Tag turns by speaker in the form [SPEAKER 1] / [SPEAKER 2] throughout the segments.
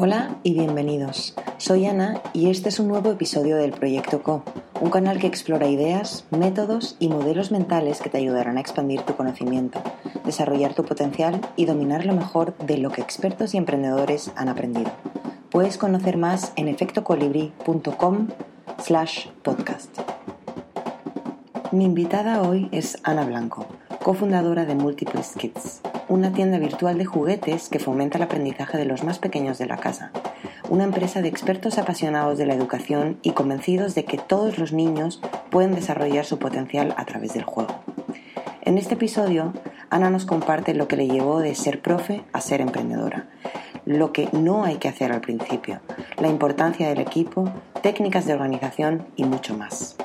[SPEAKER 1] Hola y bienvenidos. Soy Ana y este es un nuevo episodio del Proyecto Co, un canal que explora ideas, métodos y modelos mentales que te ayudarán a expandir tu conocimiento, desarrollar tu potencial y dominar lo mejor de lo que expertos y emprendedores han aprendido. Puedes conocer más en efectocolibri.com slash podcast. Mi invitada hoy es Ana Blanco, cofundadora de Multiples Kids una tienda virtual de juguetes que fomenta el aprendizaje de los más pequeños de la casa, una empresa de expertos apasionados de la educación y convencidos de que todos los niños pueden desarrollar su potencial a través del juego. En este episodio, Ana nos comparte lo que le llevó de ser profe a ser emprendedora, lo que no hay que hacer al principio, la importancia del equipo, técnicas de organización y mucho más.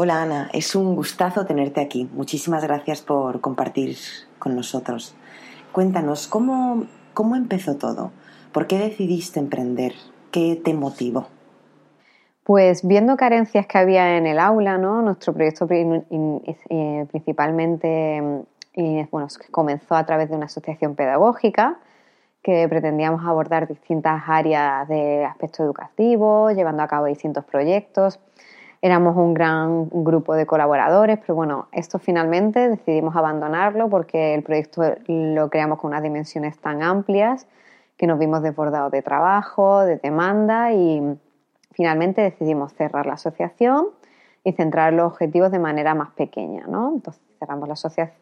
[SPEAKER 1] Hola Ana, es un gustazo tenerte aquí. Muchísimas gracias por compartir con nosotros. Cuéntanos, ¿cómo, cómo empezó todo? ¿Por qué decidiste emprender? ¿Qué te motivó?
[SPEAKER 2] Pues viendo carencias que había en el aula, ¿no? Nuestro proyecto eh, principalmente bueno, comenzó a través de una asociación pedagógica que pretendíamos abordar distintas áreas de aspecto educativo, llevando a cabo distintos proyectos éramos un gran grupo de colaboradores, pero bueno, esto finalmente decidimos abandonarlo porque el proyecto lo creamos con unas dimensiones tan amplias que nos vimos desbordados de trabajo, de demanda y finalmente decidimos cerrar la asociación y centrar los objetivos de manera más pequeña. ¿no? Entonces cerramos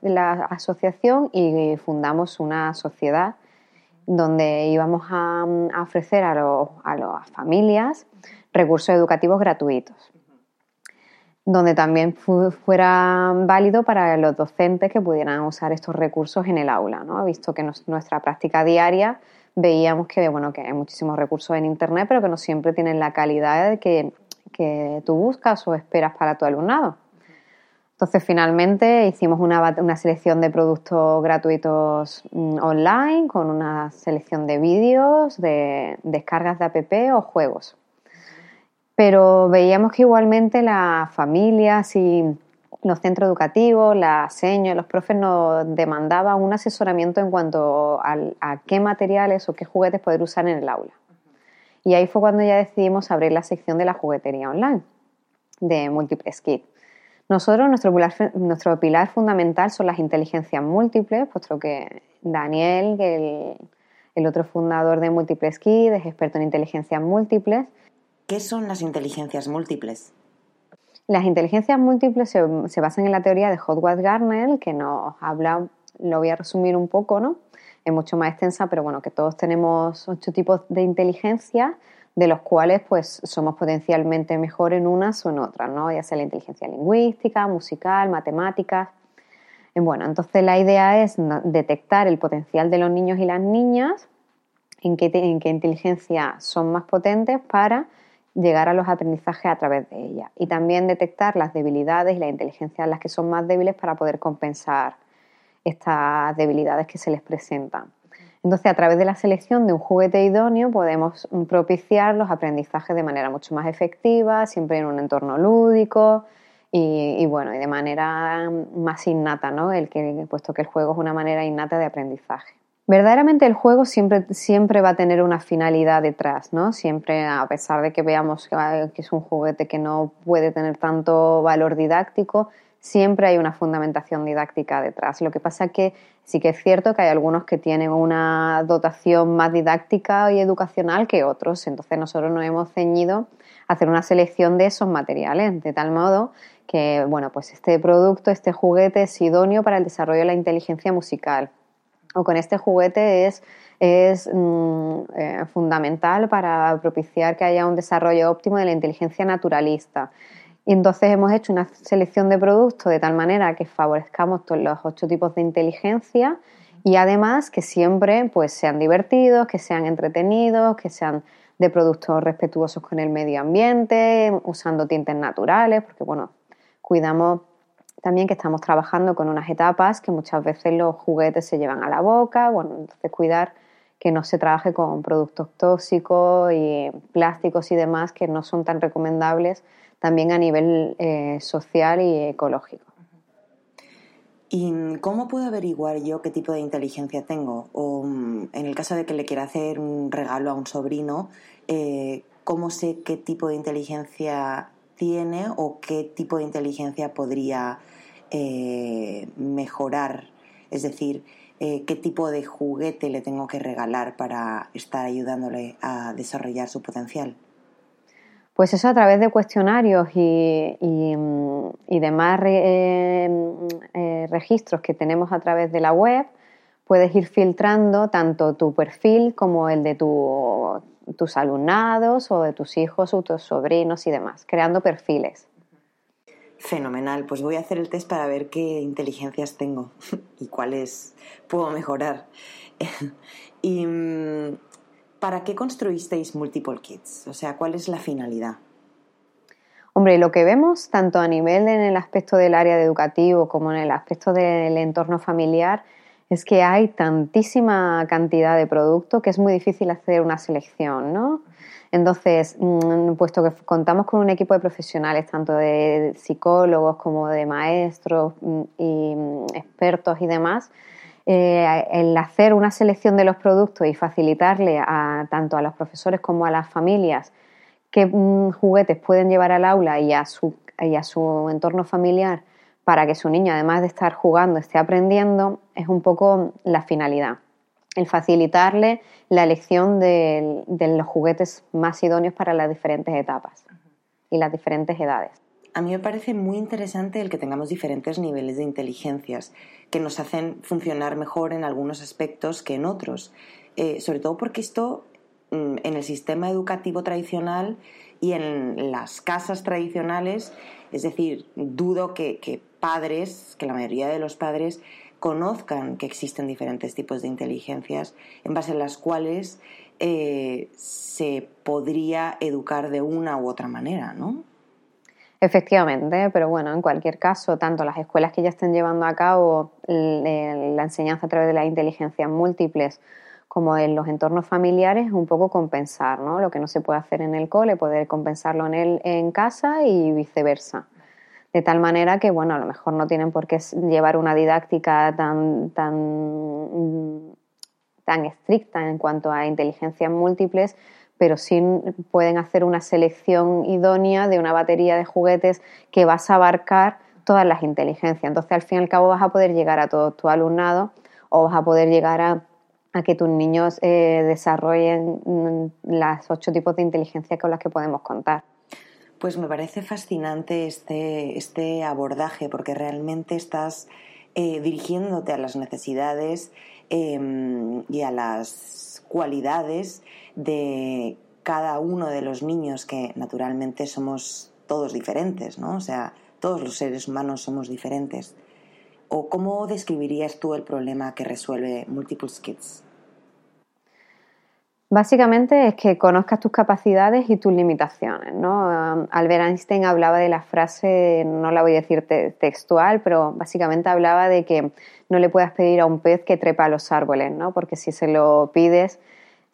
[SPEAKER 2] la, asociación y fundamos una sociedad donde íbamos a, ofrecer a, a las familias recursos educativos gratuitos donde también fuera válido para los docentes que pudieran usar estos recursos en el aula, ¿no? Visto que nuestra práctica diaria veíamos que, bueno, que hay muchísimos recursos en Internet, pero que no siempre tienen la calidad que, que tú buscas o esperas para tu alumnado. Entonces, finalmente hicimos una, una selección de productos gratuitos mm, online con una selección de vídeos, de descargas de app o juegos pero veíamos que igualmente las familias y los centros educativos, la seño, los profes nos demandaban un asesoramiento en cuanto a, qué materiales o qué juguetes poder usar en el aula. Y ahí fue cuando ya decidimos abrir la sección de la juguetería online de Múltiples Kit. Nosotros, nuestro pilar, nuestro pilar fundamental son las inteligencias múltiples, puesto que Daniel, el, el otro fundador de Múltiples Kit, es experto en inteligencias múltiples,
[SPEAKER 1] ¿Qué son las inteligencias múltiples?
[SPEAKER 2] Las inteligencias múltiples se, basan en la teoría de Howard Gardner, que nos habla, lo voy a resumir un poco, ¿no? Es mucho más extensa, pero bueno, que todos tenemos ocho tipos de inteligencia, de los cuales pues somos potencialmente mejor en unas o en otras, ¿no? Ya sea la inteligencia lingüística, musical, matemáticas. Bueno, entonces la idea es detectar el potencial de los niños y las niñas, en qué inteligencia son más potentes para llegar a los aprendizajes a través de ella y también detectar las debilidades y la inteligencia en las que son más débiles para poder compensar estas debilidades que se les presentan. Entonces, a través de la selección de un juguete idóneo podemos propiciar los aprendizajes de manera mucho más efectiva, siempre en un entorno lúdico y, bueno, y de manera más innata, ¿no? El que, puesto que el juego es una manera innata de aprendizaje. Verdaderamente el juego siempre, siempre va a tener una finalidad detrás, ¿no? Siempre, a pesar de que veamos que es un juguete que no puede tener tanto valor didáctico, siempre hay una fundamentación didáctica detrás. Lo que pasa que sí que es cierto que hay algunos que tienen una dotación más didáctica y educacional que otros. Entonces nosotros nos hemos ceñido a hacer una selección de esos materiales, de tal modo que, bueno, pues este producto, este juguete es idóneo para el desarrollo de la inteligencia musical o con este juguete es, es mm, eh, fundamental para propiciar que haya un desarrollo óptimo de la inteligencia naturalista. Y entonces hemos hecho una selección de productos de tal manera que favorezcamos todos los ocho tipos de inteligencia y además que siempre pues, sean divertidos, que sean entretenidos, que sean de productos respetuosos con el medio ambiente, usando tintes naturales, porque bueno, cuidamos también que estamos trabajando con unas etapas que muchas veces los juguetes se llevan a la boca, bueno, entonces cuidar que no se trabaje con productos tóxicos y plásticos y demás que no son tan recomendables también a nivel eh, social y ecológico.
[SPEAKER 1] ¿Y cómo puedo averiguar yo qué tipo de inteligencia tengo? O mm, en el caso de que le quiera hacer un regalo a un sobrino, eh, ¿cómo sé qué tipo de inteligencia tiene o qué tipo de inteligencia podría eh, mejorar? Es decir, eh, qué tipo de juguete le tengo que regalar para estar ayudándole a desarrollar su potencial.
[SPEAKER 2] Pues eso a través de cuestionarios y, y, demás eh, registros que tenemos a través de la web, puedes ir filtrando tanto tu perfil como el de tus alumnados o de tus hijos o tus sobrinos y demás, creando perfiles.
[SPEAKER 1] Fenomenal, pues voy a hacer el test para ver qué inteligencias tengo y cuáles puedo mejorar. y mm, ¿para qué construisteis Multiple Kids? O sea, ¿cuál es la finalidad?
[SPEAKER 2] Hombre, lo que vemos tanto a nivel en el aspecto del área de educativo como en el aspecto del entorno familiar es que hay tantísima cantidad de producto que es muy difícil hacer una selección, ¿no? Entonces, mm, puesto que contamos con un equipo de profesionales, tanto de psicólogos como de maestros mm, y mm, expertos y demás, eh, el hacer una selección de los productos y facilitarle a, tanto a los profesores como a las familias qué mm, juguetes pueden llevar al aula y a, su, y a su entorno familiar para que su niño, además de estar jugando, esté aprendiendo, es un poco la finalidad. El facilitarle la elección de, de los juguetes más idóneos para las diferentes etapas y las diferentes edades.
[SPEAKER 1] A mí me parece muy interesante el que tengamos diferentes niveles de inteligencias que nos hacen funcionar mejor en algunos aspectos que en otros. Eh, sobre todo porque esto mm, en el sistema educativo tradicional y en las casas tradicionales, es decir, dudo que, padres, que la mayoría de los padres conozcan que existen diferentes tipos de inteligencias en base a las cuales eh, se podría educar de una u otra manera, ¿no?
[SPEAKER 2] Efectivamente, pero bueno, en cualquier caso, tanto las escuelas que ya estén llevando a cabo la enseñanza a través de las inteligencias múltiples como en los entornos familiares, es un poco compensar, ¿no? Lo que no se puede hacer en el cole, poder compensarlo en, el, en casa y viceversa. De tal manera que, bueno, a lo mejor no tienen por qué llevar una didáctica tan, tan, tan estricta en cuanto a inteligencias múltiples, pero sí pueden hacer una selección idónea de una batería de juguetes que vas a abarcar todas las inteligencias. Entonces, al fin y al cabo, vas a poder llegar a todo tu alumnado o vas a poder llegar a, que tus niños eh, desarrollen mm, las ocho tipos de inteligencia con las que podemos contar.
[SPEAKER 1] Pues me parece fascinante este, este abordaje porque realmente estás eh, dirigiéndote a las necesidades em, y a las cualidades de cada uno de los niños que naturalmente somos todos diferentes, ¿no? O sea, todos los seres humanos somos diferentes. ¿O cómo describirías tú el problema que resuelve Multiple Kids?
[SPEAKER 2] Básicamente es que conozcas tus capacidades y tus limitaciones. ¿no? Albert Einstein hablaba de la frase, no la voy a decir textual, pero básicamente hablaba de que no le puedas pedir a un pez que trepa a los árboles, ¿no? porque si se lo pides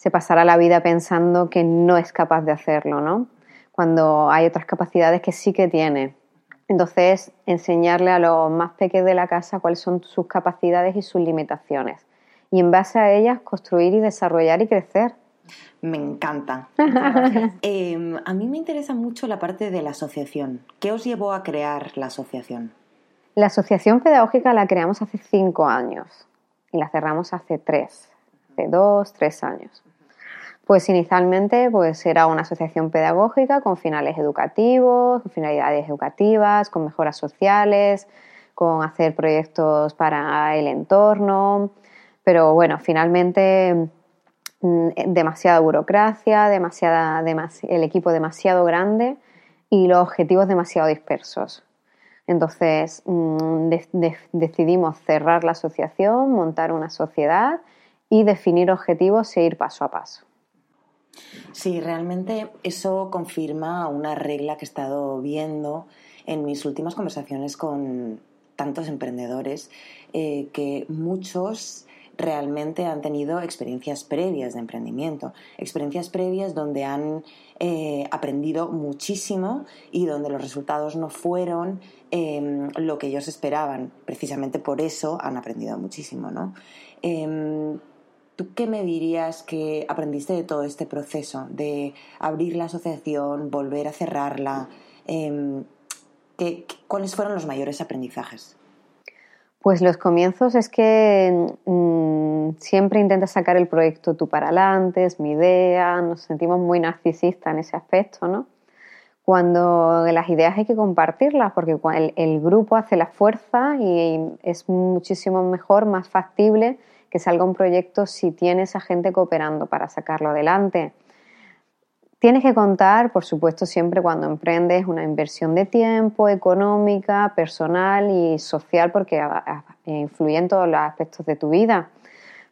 [SPEAKER 2] se pasará la vida pensando que no es capaz de hacerlo, ¿no? Cuando hay otras capacidades que sí que tiene. Entonces, enseñarle a los más pequeños de la casa cuáles son sus capacidades y sus limitaciones. Y en base a ellas, construir y desarrollar y crecer.
[SPEAKER 1] Me encanta. Em, a mí me interesa mucho la parte de la asociación. ¿Qué os llevó a crear la asociación?
[SPEAKER 2] La asociación pedagógica la creamos hace cinco años y la cerramos hace tres, hace dos, tres años. Pues inicialmente pues era una asociación pedagógica con finales educativos, con finalidades educativas, con mejoras sociales, con hacer proyectos para el entorno, pero bueno, finalmente demasiada burocracia, demasiada, el equipo demasiado grande y los objetivos demasiado dispersos. Entonces mm, decidimos cerrar la asociación, montar una sociedad y definir objetivos e ir paso a paso.
[SPEAKER 1] Sí, realmente eso confirma una regla que he estado viendo en mis últimas conversaciones con tantos emprendedores, eh, que muchos realmente han tenido experiencias previas de emprendimiento, experiencias previas donde han eh, aprendido muchísimo y donde los resultados no fueron em, lo que ellos esperaban. Precisamente por eso han aprendido muchísimo, ¿no? Em, ¿Tú qué me dirías que aprendiste de todo este proceso de abrir la asociación, volver a cerrarla? Em, ¿Cuáles fueron los mayores aprendizajes?
[SPEAKER 2] Pues los comienzos es que mm, siempre intentas sacar el proyecto tú para adelante, es mi idea, nos sentimos muy narcisistas en ese aspecto, ¿no? Cuando las ideas hay que compartirlas, porque el, grupo hace la fuerza y es muchísimo mejor, más factible que salga un proyecto si tienes a gente cooperando para sacarlo adelante. Tienes que contar, por supuesto, siempre cuando emprendes una inversión de tiempo, económica, personal y social, porque influye en todos los aspectos de tu vida.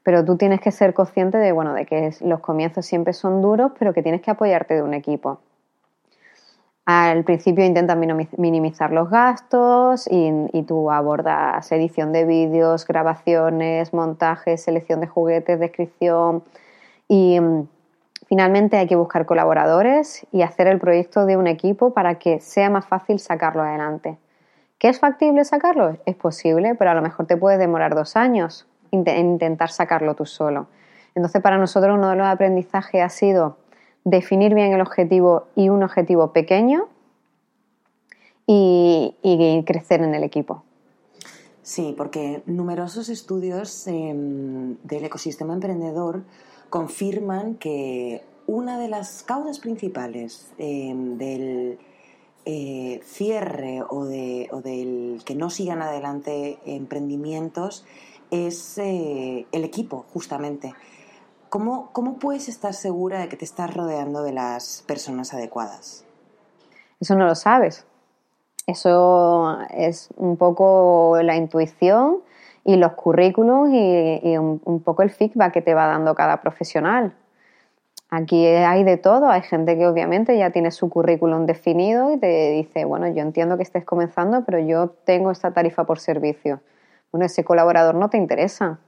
[SPEAKER 2] Pero tú tienes que ser consciente de, bueno, de que los comienzos siempre son duros, pero que tienes que apoyarte de un equipo. Al principio intentas minimizar los gastos y, y, tú abordas edición de vídeos, grabaciones, montajes, selección de juguetes, descripción y mm, Finalmente hay que buscar colaboradores y hacer el proyecto de un equipo para que sea más fácil sacarlo adelante. ¿Qué es factible sacarlo? Es posible, pero a lo mejor te puede demorar dos años en intentar sacarlo tú solo. Entonces, para nosotros uno de los aprendizajes ha sido definir bien el objetivo y un objetivo pequeño y, crecer en el equipo.
[SPEAKER 1] Sí, porque numerosos estudios em, del ecosistema emprendedor confirman que una de las causas principales em, del eh, cierre o, de, del que no sigan adelante emprendimientos es eh, el equipo, justamente. ¿Cómo, ¿Cómo puedes estar segura de que te estás rodeando de las personas adecuadas?
[SPEAKER 2] Eso no lo sabes. Eso es un poco la intuición y los currículums y, un, poco el feedback que te va dando cada profesional. Aquí hay de todo, hay gente que obviamente ya tiene su currículum definido y te dice, bueno, yo entiendo que estés comenzando, pero yo tengo esta tarifa por servicio. Bueno, ese colaborador no te interesa.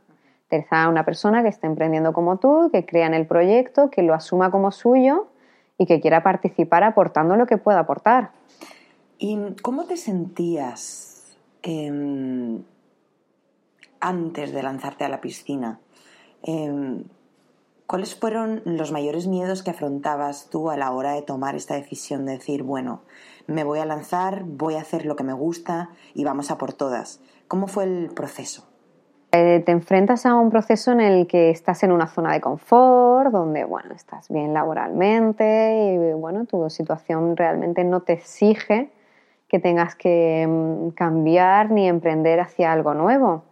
[SPEAKER 2] Te interesa una persona que esté emprendiendo como tú, que crea en el proyecto, que lo asuma como suyo y que quiera participar aportando lo que pueda aportar.
[SPEAKER 1] ¿Y cómo te sentías antes de lanzarte a la piscina. Em, ¿Cuáles fueron los mayores miedos que afrontabas tú a la hora de tomar esta decisión de decir, bueno, me voy a lanzar, voy a hacer lo que me gusta y vamos a por todas? ¿Cómo fue el proceso?
[SPEAKER 2] Eh, te enfrentas a un proceso en el que estás en una zona de confort, donde bueno, estás bien laboralmente y bueno, tu situación realmente no te exige que tengas que mm, cambiar ni emprender hacia algo nuevo.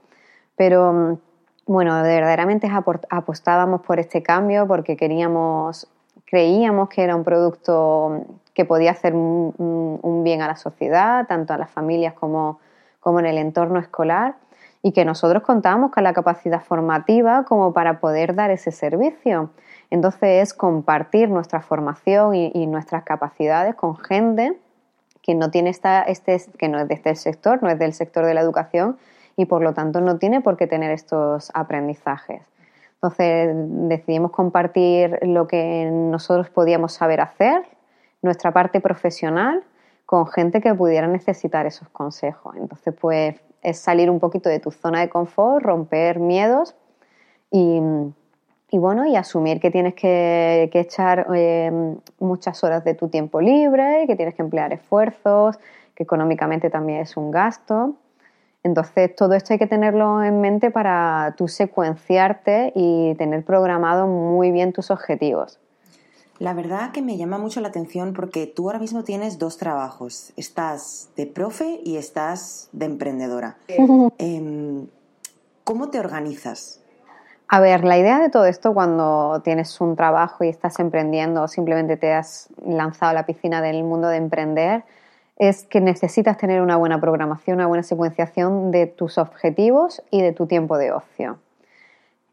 [SPEAKER 2] Pero mm, bueno, verdaderamente apostábamos por este cambio porque queríamos, creíamos que era un producto que podía hacer un, bien a la sociedad, tanto a las familias como, como en el entorno escolar, y que nosotros contábamos con la capacidad formativa como para poder dar ese servicio. Entonces es compartir nuestra formación y, nuestras capacidades con gente que no tiene esta, este, que no es de este sector, no es del sector de la educación, y por lo tanto no tiene por qué tener estos aprendizajes. Entonces decidimos compartir lo que nosotros podíamos saber hacer, nuestra parte profesional, con gente que pudiera necesitar esos consejos. Entonces, pues es salir un poquito de tu zona de confort, romper miedos y, bueno, y asumir que tienes que, echar eh, muchas horas de tu tiempo libre, que tienes que emplear esfuerzos, que económicamente también es un gasto entonces, todo esto hay que tenerlo en mente para tú secuenciarte y tener programado muy bien tus objetivos.
[SPEAKER 1] La verdad que me llama mucho la atención porque tú ahora mismo tienes dos trabajos. Estás de profe y estás de emprendedora. Em, ¿Cómo te organizas?
[SPEAKER 2] A ver, la idea de todo esto cuando tienes un trabajo y estás emprendiendo o simplemente te has lanzado a la piscina del mundo de emprender es que necesitas tener una buena programación, una buena secuenciación de tus objetivos y de tu tiempo de ocio.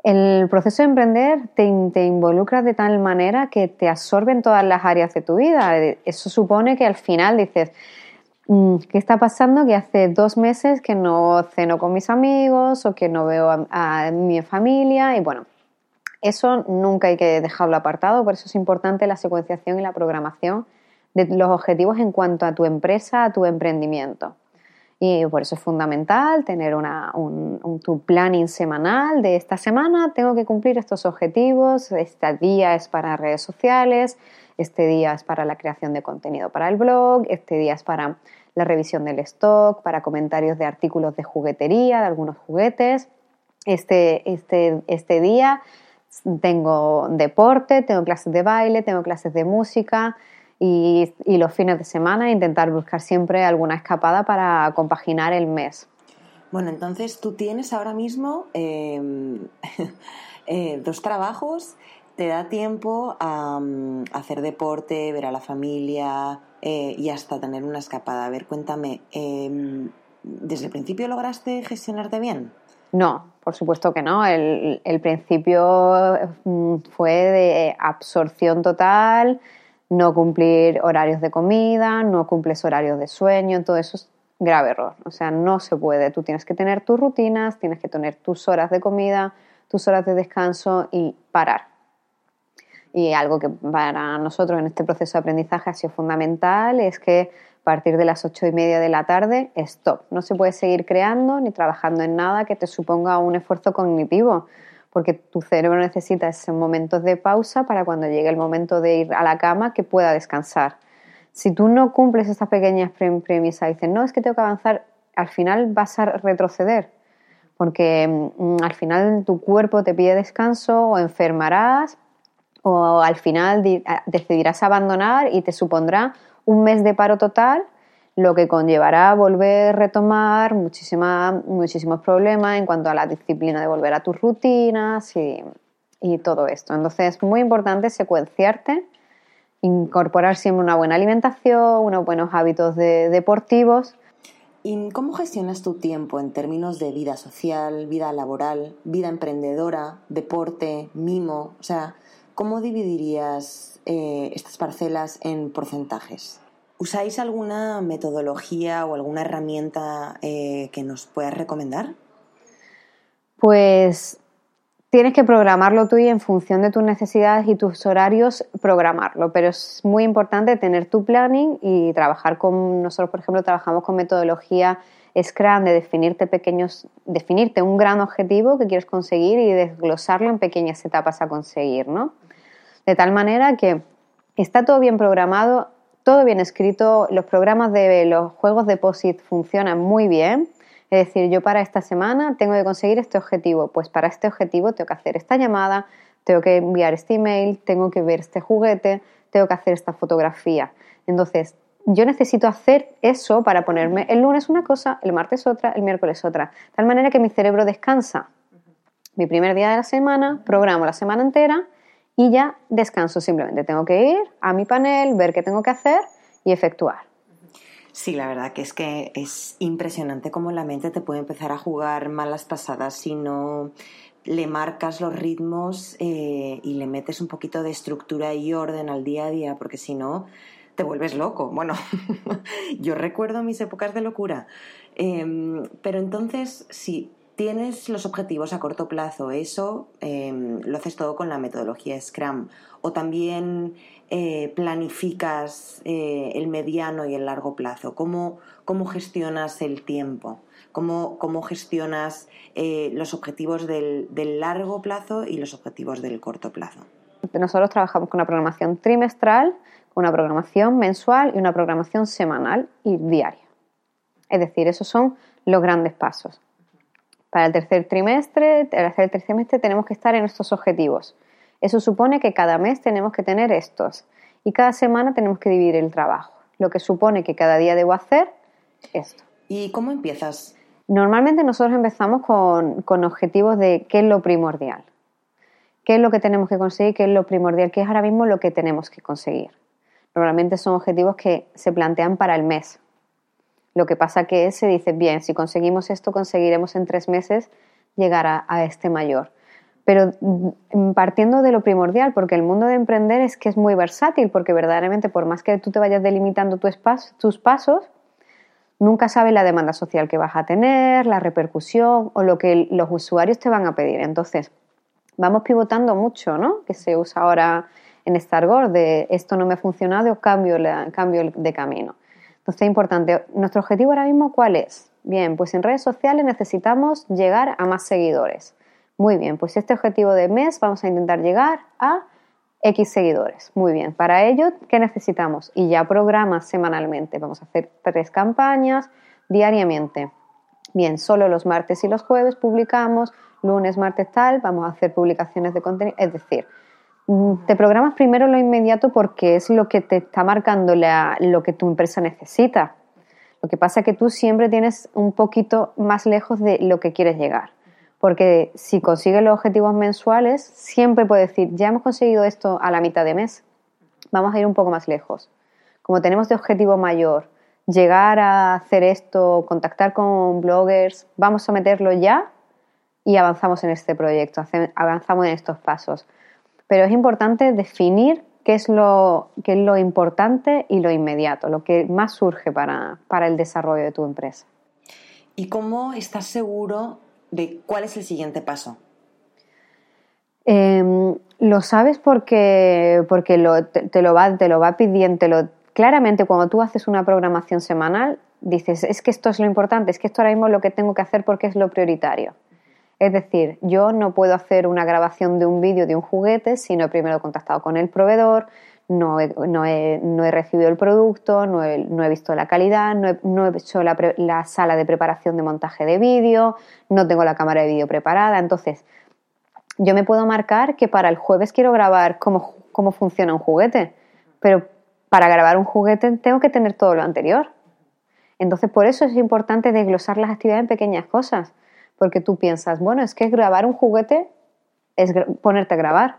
[SPEAKER 2] El proceso de emprender te, te involucra de tal manera que te absorben todas las áreas de tu vida. Eso supone que al final dices, mm, ¿qué está pasando? Que hace dos meses que no ceno con mis amigos o que no veo a, a mi familia y bueno, eso nunca hay que dejarlo apartado, por eso es importante la secuenciación y la programación de los objetivos en cuanto a tu empresa, a tu emprendimiento. Y por eso es fundamental tener una, un, tu planning semanal de esta semana tengo que cumplir estos objetivos, este día es para redes sociales, este día es para la creación de contenido para el blog, este día es para la revisión del stock, para comentarios de artículos de juguetería, de algunos juguetes. Este, este, este día tengo deporte, tengo clases de baile, tengo clases de música, y, los fines de semana intentar buscar siempre alguna escapada para compaginar el mes.
[SPEAKER 1] Bueno, entonces tú tienes ahora mismo em, eh, dos trabajos, te da tiempo a, mm, hacer deporte, ver a la familia eh, y hasta tener una escapada. A ver, cuéntame, em, ¿desde el principio lograste gestionarte bien?
[SPEAKER 2] No, por supuesto que no. El, el principio mm, fue de absorción total, no cumplir horarios de comida, no cumples horarios de sueño, todo eso es grave error. O sea, no se puede. Tú tienes que tener tus rutinas, tienes que tener tus horas de comida, tus horas de descanso y parar. Y algo que para nosotros en este proceso de aprendizaje ha sido fundamental es que a partir de las ocho y media de la tarde, stop. No se puede seguir creando ni trabajando en nada que te suponga un esfuerzo cognitivo porque tu cerebro necesita esos momentos de pausa para cuando llegue el momento de ir a la cama que pueda descansar. Si tú no cumples estas pequeñas premisas y dices, no, es que tengo que avanzar, al final vas a retroceder, porque mm, al final tu cuerpo te pide descanso o enfermarás o al final decidirás abandonar y te supondrá un mes de paro total lo que conllevará volver a retomar muchísimos problemas en cuanto a la disciplina de volver a tus rutinas y, todo esto. Entonces es muy importante secuenciarte, incorporar siempre una buena alimentación, unos buenos hábitos deportivos.
[SPEAKER 1] ¿Y cómo gestionas tu tiempo en términos de vida social, vida laboral, vida emprendedora, deporte, mimo? O sea, ¿cómo dividirías eh, estas parcelas en porcentajes? ¿Usáis alguna metodología o alguna herramienta eh, que nos puedas recomendar?
[SPEAKER 2] Pues tienes que programarlo tú y en función de tus necesidades y tus horarios programarlo, pero es muy importante tener tu planning y trabajar con nosotros, por ejemplo, trabajamos con metodología Scrum de definirte pequeños, definirte un gran objetivo que quieres conseguir y desglosarlo en pequeñas etapas a conseguir, ¿no? De tal manera que está todo bien programado, todo bien escrito, los programas de los juegos de POSIT funcionan muy bien. Es decir, yo para esta semana tengo que conseguir este objetivo, pues para este objetivo tengo que hacer esta llamada, tengo que enviar este email, tengo que ver este juguete, tengo que hacer esta fotografía. Entonces, yo necesito hacer eso para ponerme el lunes una cosa, el martes otra, el miércoles otra, tal manera que mi cerebro descansa. Mi primer día de la semana, programo la semana entera y ya descanso simplemente. Tengo que ir a mi panel, ver qué tengo que hacer y efectuar.
[SPEAKER 1] Sí, la verdad que es que es impresionante cómo la mente te puede empezar a jugar malas pasadas si no le marcas los ritmos eh, y le metes un poquito de estructura y orden al día a día, porque si no, te vuelves loco. Bueno, yo recuerdo mis épocas de locura. Em, pero entonces, sí, tienes los objetivos a corto plazo, eso em, lo haces todo con la metodología Scrum. O también eh, planificas eh, el mediano y el largo plazo. ¿Cómo, cómo gestionas el tiempo? ¿Cómo, cómo gestionas eh, los objetivos del, del largo plazo y los objetivos del corto plazo?
[SPEAKER 2] Nosotros trabajamos con una programación trimestral, una programación mensual y una programación semanal y diaria. Es decir, esos son los grandes pasos. Para el tercer trimestre, el tercer trimestre tenemos que estar en estos objetivos. Eso supone que cada mes tenemos que tener estos y cada semana tenemos que dividir el trabajo, lo que supone que cada día debo hacer esto.
[SPEAKER 1] ¿Y cómo empiezas?
[SPEAKER 2] Normalmente nosotros empezamos con, con objetivos de qué es lo primordial, qué es lo que tenemos que conseguir, qué es lo primordial, qué es ahora mismo lo que tenemos que conseguir. Normalmente son objetivos que se plantean para el mes, lo que pasa que se dice, bien, si conseguimos esto, conseguiremos en tres meses llegar a, este mayor. Pero mm, partiendo de lo primordial, porque el mundo de emprender es que es muy versátil, porque verdaderamente por más que tú te vayas delimitando tu tus pasos, Nunca sabes la demanda social que vas a tener, la repercusión o lo que los usuarios te van a pedir. Entonces, vamos pivotando mucho, ¿no? Que se usa ahora en Stargore de esto no me ha funcionado cambio, cambio de camino. Entonces es importante. ¿Nuestro objetivo ahora mismo cuál es? Bien, pues en redes sociales necesitamos llegar a más seguidores. Muy bien, pues este objetivo de mes vamos a intentar llegar a X seguidores. Muy bien, para ello, ¿qué necesitamos? Y ya programas semanalmente. Vamos a hacer tres campañas diariamente. Bien, solo los martes y los jueves publicamos, lunes, martes tal, vamos a hacer publicaciones de contenido. Es decir, te programas primero lo inmediato porque es lo que te está marcando lo que tu empresa necesita. Lo que pasa es que tú siempre tienes un poquito más lejos de lo que quieres llegar. Porque si consigues los objetivos mensuales, siempre puedes decir, ya hemos conseguido esto a la mitad de mes, vamos a ir un poco más lejos. Como tenemos de objetivo mayor llegar a hacer esto, contactar con bloggers, vamos a meterlo ya y avanzamos en este proyecto, avanzamos en estos pasos. Pero es importante definir qué es lo, qué es lo importante y lo inmediato, lo que más surge para, para el desarrollo de tu empresa.
[SPEAKER 1] ¿Y cómo estás seguro de cuál es el siguiente paso?
[SPEAKER 2] Em, lo sabes porque, porque te, lo va, te lo va pidiendo. claramente, cuando tú haces una programación semanal, dices, es que esto es lo importante, es que esto ahora mismo es lo que tengo que hacer porque es lo prioritario. Es decir, yo no puedo hacer una grabación de un vídeo de un juguete si no he primero contactado con el proveedor, no he, recibido el producto, no he, visto la calidad, no he, hecho la, sala de preparación de montaje de vídeo, no tengo la cámara de vídeo preparada. Entonces, yo me puedo marcar que para el jueves quiero grabar cómo, cómo funciona un juguete, pero para grabar un juguete tengo que tener todo lo anterior. Entonces, por eso es importante desglosar las actividades en pequeñas cosas, porque tú piensas, bueno, es que grabar un juguete es ponerte a grabar.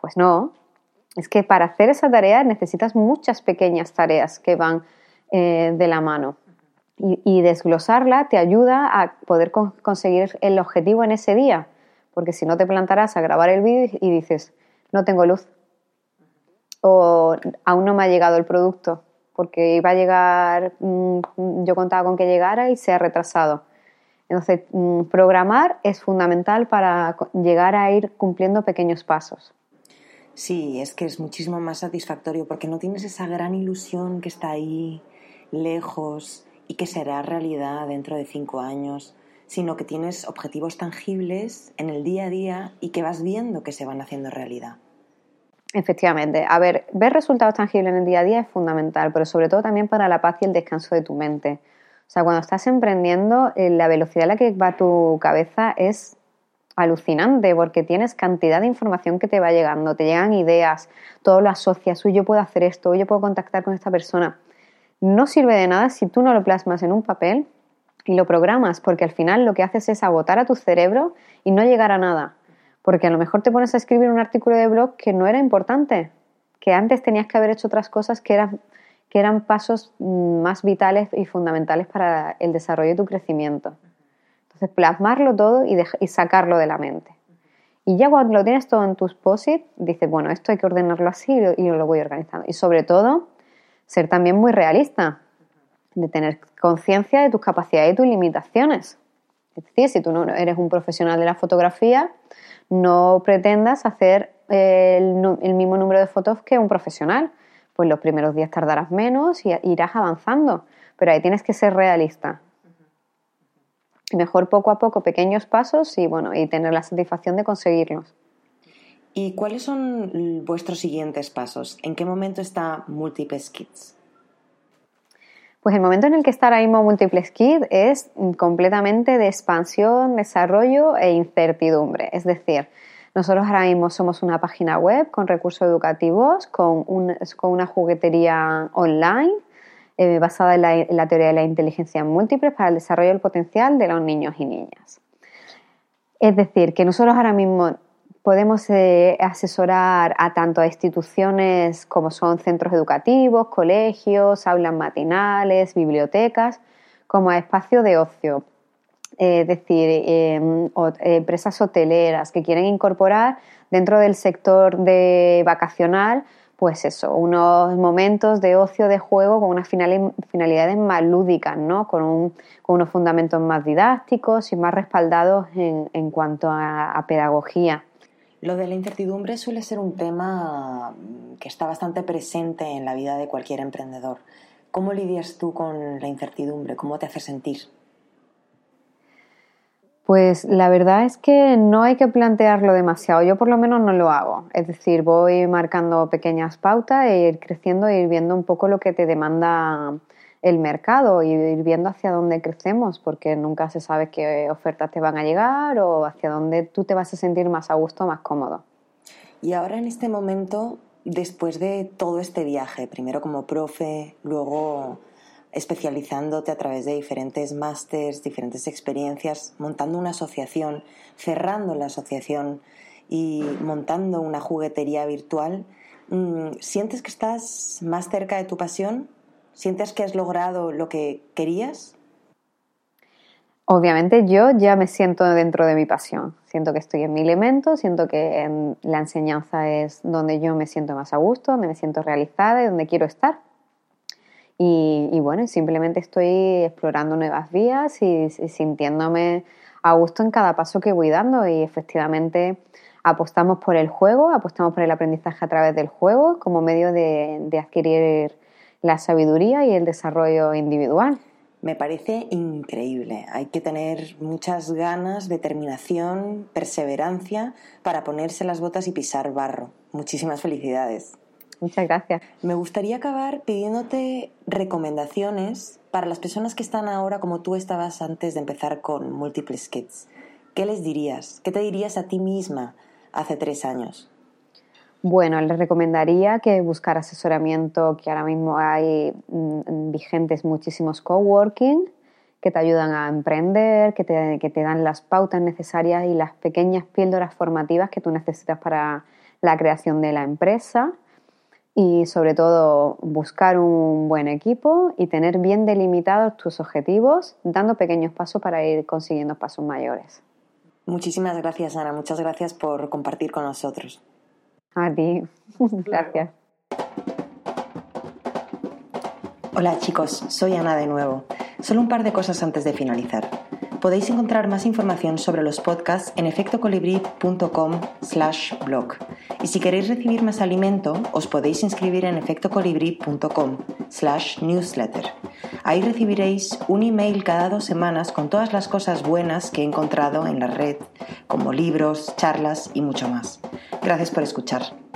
[SPEAKER 2] Pues no, es que para hacer esa tarea necesitas muchas pequeñas tareas que van eh, de la mano. Y, desglosarla te ayuda a poder conseguir el objetivo en ese día. Porque si no te plantarás a grabar el vídeo y dices, no tengo luz. O aún no me ha llegado el producto. Porque iba a llegar, mm, yo contaba con que llegara y se ha retrasado. Entonces, mm, programar es fundamental para llegar a ir cumpliendo pequeños pasos.
[SPEAKER 1] Sí, es que es muchísimo más satisfactorio porque no tienes esa gran ilusión que está ahí, lejos y que será realidad dentro de cinco años, sino que tienes objetivos tangibles en el día a día y que vas viendo que se van haciendo realidad.
[SPEAKER 2] Efectivamente, a ver, ver resultados tangibles en el día a día es fundamental, pero sobre todo también para la paz y el descanso de tu mente. O sea, cuando estás emprendiendo, eh, la velocidad a la que va tu cabeza es alucinante porque tienes cantidad de información que te va llegando, te llegan ideas, todo lo asocias, uy, yo puedo hacer esto, yo puedo contactar con esta persona. No sirve de nada si tú no lo plasmas en un papel y lo programas, porque al final lo que haces es agotar a tu cerebro y no llegar a nada. Porque a lo mejor te pones a escribir un artículo de blog que no era importante, que antes tenías que haber hecho otras cosas que eran, que eran pasos mm, más vitales y fundamentales para el desarrollo de tu crecimiento. Entonces, plasmarlo todo y, sacarlo de la mente. Y ya cuando lo tienes todo en tus posit, dices, bueno, esto hay que ordenarlo así y lo voy organizando. Y sobre todo, ser también muy realista, de tener conciencia de tus capacidades y tus limitaciones. Es decir, si tú no eres un profesional de la fotografía, no pretendas hacer el, el, mismo número de fotos que un profesional. Pues los primeros días tardarás menos y irás avanzando. Pero ahí tienes que ser realista mejor poco a poco, pequeños pasos y bueno, y tener la satisfacción de conseguirlos.
[SPEAKER 1] ¿Y cuáles son vuestros siguientes pasos? ¿En qué momento está Multiples Kids?
[SPEAKER 2] Pues el momento en el que está ahora mismo Multiples Kids es completamente de expansión, desarrollo e incertidumbre. Es decir, nosotros ahora mismo somos una página web con recursos educativos, con, una juguetería online eh, basada en la, teoría de la inteligencia múltiple para el desarrollo del potencial de los niños y niñas. Es decir, que nosotros ahora mismo podemos eh, asesorar a tanto a instituciones como son centros educativos, colegios, aulas matinales, bibliotecas, como a espacios de ocio. Es decir, em, empresas hoteleras que quieren incorporar dentro del sector de vacacional pues eso, unos momentos de ocio de juego con unas finalidades más lúdicas, ¿no? Con, unos fundamentos más didácticos y más respaldados en, cuanto a, pedagogía.
[SPEAKER 1] Lo de la incertidumbre suele ser un tema que está bastante presente en la vida de cualquier emprendedor. ¿Cómo lidias tú con la incertidumbre? ¿Cómo te hace sentir?
[SPEAKER 2] Pues la verdad es que no hay que plantearlo demasiado, yo por lo menos no lo hago, es decir, voy marcando pequeñas pautas e ir creciendo e ir viendo un poco lo que te demanda el mercado y ir viendo hacia dónde crecemos, porque nunca se sabe qué ofertas te van a llegar o hacia dónde tú te vas a sentir más a gusto, más cómodo.
[SPEAKER 1] Y ahora en este momento, después de todo este viaje, primero como profe, luego especializándote a través de diferentes másters, diferentes experiencias, montando una asociación, cerrando la asociación y montando una juguetería virtual, mm, ¿sientes que estás más cerca de tu pasión? ¿Sientes que has logrado lo que querías?
[SPEAKER 2] Obviamente yo ya me siento dentro de mi pasión, siento que estoy en mi elemento, siento que la enseñanza es donde yo me siento más a gusto, donde me siento realizada y donde quiero estar. Y, bueno, simplemente estoy explorando nuevas vías y, sintiéndome a gusto en cada paso que voy dando y efectivamente apostamos por el juego, apostamos por el aprendizaje a través del juego como medio de, adquirir la sabiduría y el desarrollo individual.
[SPEAKER 1] Me parece increíble. Hay que tener muchas ganas, determinación, perseverancia para ponerse las botas y pisar barro. Muchísimas felicidades.
[SPEAKER 2] Muchas gracias.
[SPEAKER 1] Me gustaría acabar pidiéndote recomendaciones para las personas que están ahora como tú estabas antes de empezar con Múltiples Kids. ¿Qué les dirías? ¿Qué te dirías a ti misma hace tres años?
[SPEAKER 2] Bueno, les recomendaría que buscar asesoramiento, que ahora mismo hay mm, vigentes muchísimos coworking que te ayudan a emprender, que te, que te dan las pautas necesarias y las pequeñas píldoras formativas que tú necesitas para la creación de la empresa y sobre todo buscar un buen equipo y tener bien delimitados tus objetivos, dando pequeños pasos para ir consiguiendo pasos mayores.
[SPEAKER 1] Muchísimas gracias, Ana. Muchas gracias por compartir con nosotros.
[SPEAKER 2] A ti. gracias.
[SPEAKER 1] Hola chicos, soy Ana de nuevo. Solo un par de cosas antes de finalizar. Podéis encontrar más información sobre los podcasts en efectocolibri.com slash blog. Y si queréis recibir más alimento, os podéis inscribir en efectocolibri.com slash newsletter. Ahí recibiréis un email cada dos semanas con todas las cosas buenas que he encontrado en la red, como libros, charlas y mucho más. Gracias por escuchar.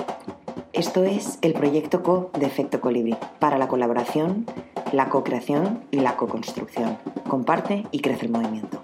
[SPEAKER 1] Esto es el proyecto Co de Efecto Colibri para la colaboración, la co-creación y la co-construcción. Comparte y crece el movimiento.